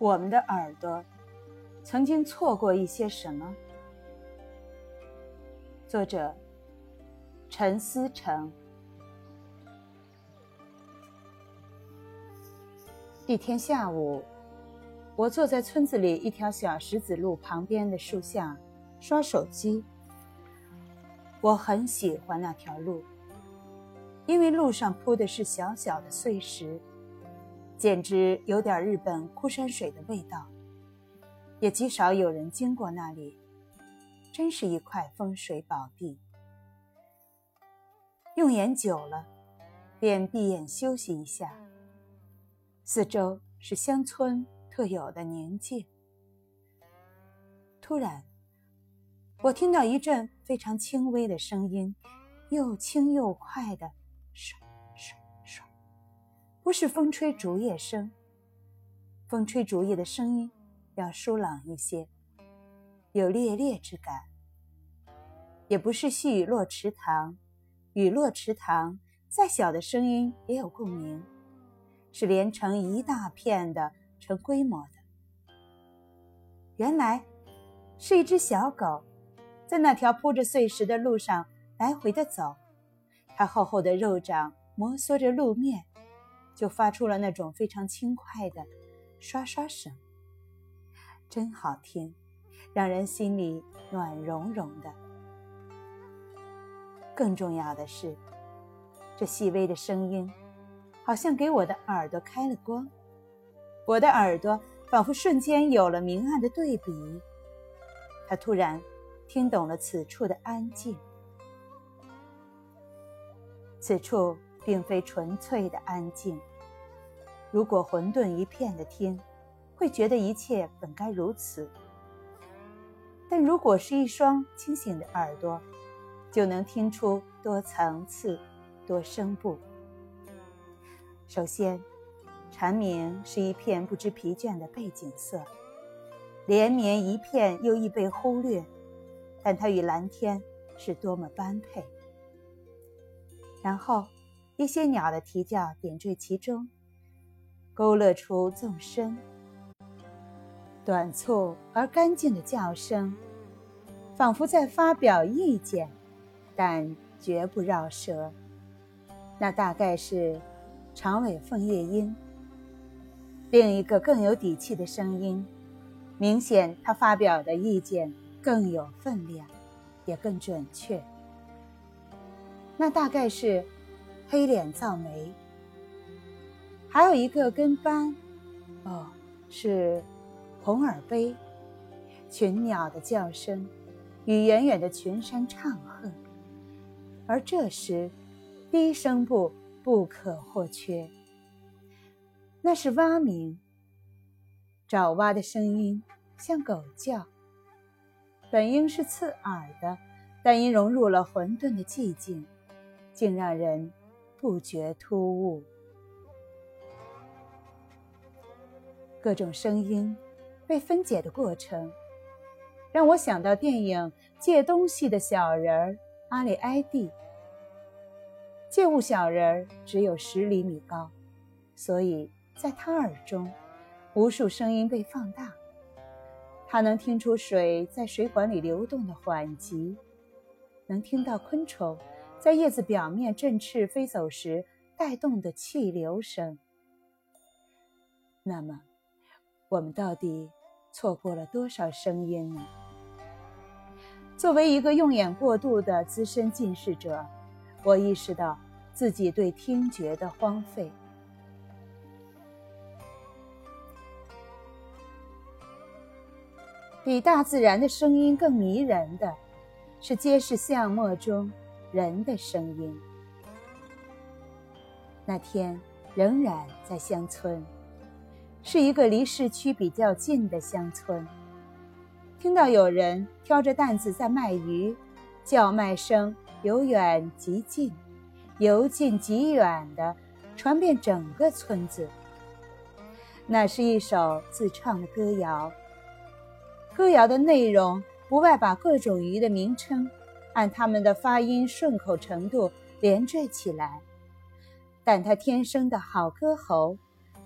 我们的耳朵曾经错过一些什么？作者：陈思成。一天下午，我坐在村子里一条小石子路旁边的树下刷手机。我很喜欢那条路，因为路上铺的是小小的碎石。简直有点日本枯山水的味道，也极少有人经过那里，真是一块风水宝地。用眼久了，便闭眼休息一下。四周是乡村特有的宁静。突然，我听到一阵非常轻微的声音，又轻又快的唰。不是风吹竹叶声，风吹竹叶的声音要疏朗一些，有猎猎之感。也不是细雨落池塘，雨落池塘再小的声音也有共鸣，是连成一大片的、成规模的。原来是一只小狗，在那条铺着碎石的路上来回的走，它厚厚的肉掌摩挲着路面。就发出了那种非常轻快的刷刷声，真好听，让人心里暖融融的。更重要的是，这细微的声音好像给我的耳朵开了光，我的耳朵仿佛瞬间有了明暗的对比。他突然听懂了此处的安静，此处并非纯粹的安静。如果混沌一片的听，会觉得一切本该如此；但如果是一双清醒的耳朵，就能听出多层次、多声部。首先，蝉鸣是一片不知疲倦的背景色，连绵一片又易被忽略，但它与蓝天是多么般配。然后，一些鸟的啼叫点缀其中。勾勒出纵深、短促而干净的叫声，仿佛在发表意见，但绝不绕舌。那大概是长尾凤叶莺。另一个更有底气的声音，明显他发表的意见更有分量，也更准确。那大概是黑脸噪眉。还有一个跟班，哦，是红耳杯，群鸟的叫声与远远的群山唱和，而这时低声部不可或缺。那是蛙鸣，爪蛙的声音像狗叫，本应是刺耳的，但因融入了混沌的寂静，竟让人不觉突兀。各种声音被分解的过程，让我想到电影《借东西的小人儿》阿里埃蒂。借物小人儿只有十厘米高，所以在他耳中，无数声音被放大。他能听出水在水管里流动的缓急，能听到昆虫在叶子表面振翅飞走时带动的气流声。那么。我们到底错过了多少声音呢？作为一个用眼过度的资深近视者，我意识到自己对听觉的荒废。比大自然的声音更迷人的，是街市巷陌中人的声音。那天仍然在乡村。是一个离市区比较近的乡村，听到有人挑着担子在卖鱼，叫卖声由远及近，由近及远的传遍整个村子。那是一首自创的歌谣，歌谣的内容不外把各种鱼的名称按它们的发音顺口程度连缀起来，但它天生的好歌喉。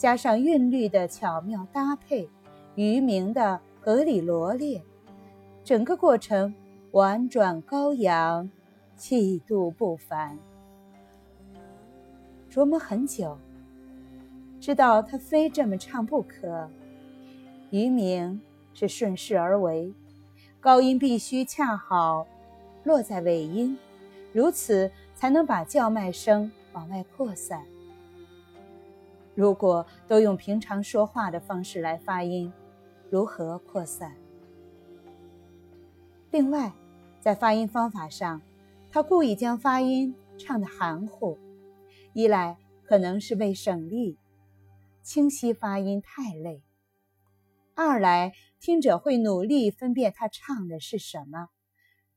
加上韵律的巧妙搭配，渔民的格里罗列，整个过程婉转高扬，气度不凡。琢磨很久，知道他非这么唱不可。渔民是顺势而为，高音必须恰好落在尾音，如此才能把叫卖声往外扩散。如果都用平常说话的方式来发音，如何扩散？另外，在发音方法上，他故意将发音唱得含糊。一来可能是为省力，清晰发音太累；二来听者会努力分辨他唱的是什么，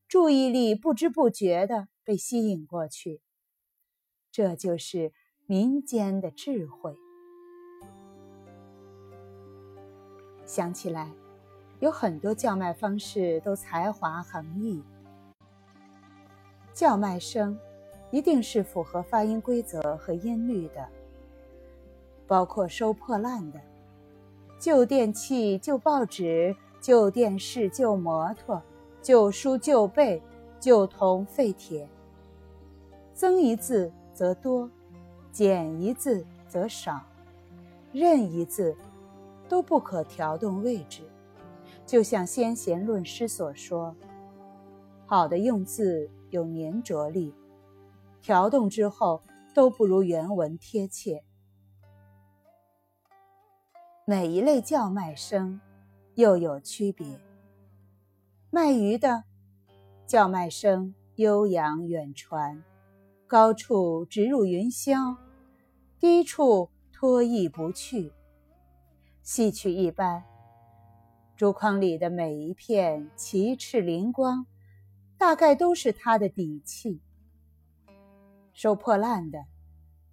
注意力不知不觉地被吸引过去。这就是民间的智慧。想起来，有很多叫卖方式都才华横溢，叫卖声。一定是符合发音规则和音律的，包括收破烂的、旧电器、旧报纸、旧电视、旧摩托、旧书、旧被、旧铜废铁。增一字则多，减一字则少，任一字都不可调动位置。就像先贤论师所说：“好的用字有粘着力。”调动之后都不如原文贴切。每一类叫卖声又有区别。卖鱼的叫卖声悠扬远传，高处直入云霄，低处脱逸不去。戏曲一般，竹筐里的每一片奇翅灵光，大概都是他的底气。收破烂的，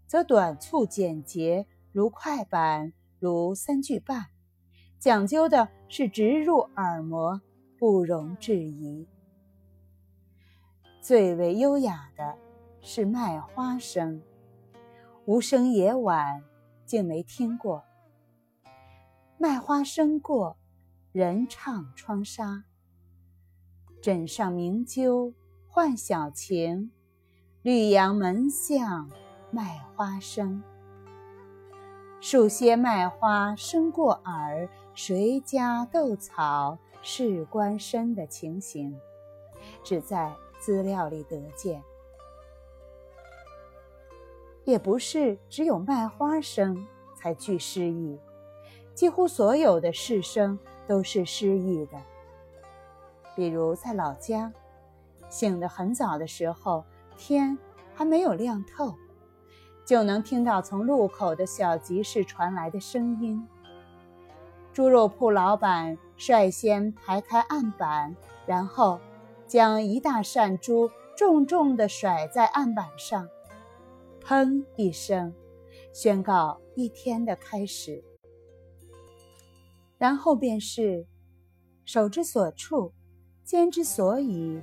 则短促简洁，如快板，如三句半，讲究的是直入耳膜，不容置疑。最为优雅的是卖花声，无声也晚，竟没听过。卖花声过，人唱窗纱，枕上明鸠唤小情。绿杨门巷卖花生，数些卖花声过耳，谁家斗草事关身的情形，只在资料里得见。也不是只有卖花生才具诗意，几乎所有的市声都是诗意的。比如在老家，醒得很早的时候。天还没有亮透，就能听到从路口的小集市传来的声音。猪肉铺老板率先排开案板，然后将一大扇猪重重地甩在案板上，砰一声，宣告一天的开始。然后便是手之所处，肩之所以，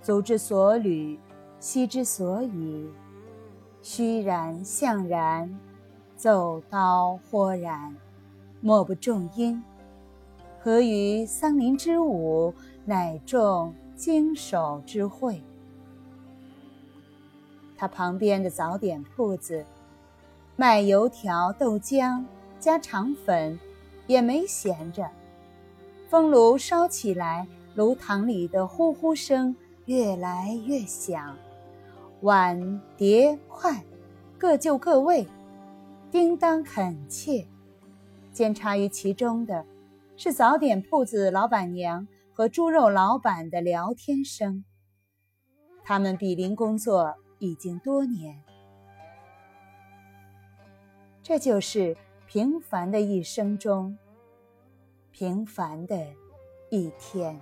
足之所履。膝之所以，虚然向然，奏刀豁然，莫不重音。何于桑林之舞，乃众经手之会。他旁边的早点铺子，卖油条、豆浆加肠粉，也没闲着。风炉烧起来，炉膛里的呼呼声越来越响。碗碟筷各就各位，叮当恳切。监察于其中的，是早点铺子老板娘和猪肉老板的聊天声。他们比邻工作已经多年。这就是平凡的一生中，平凡的一天。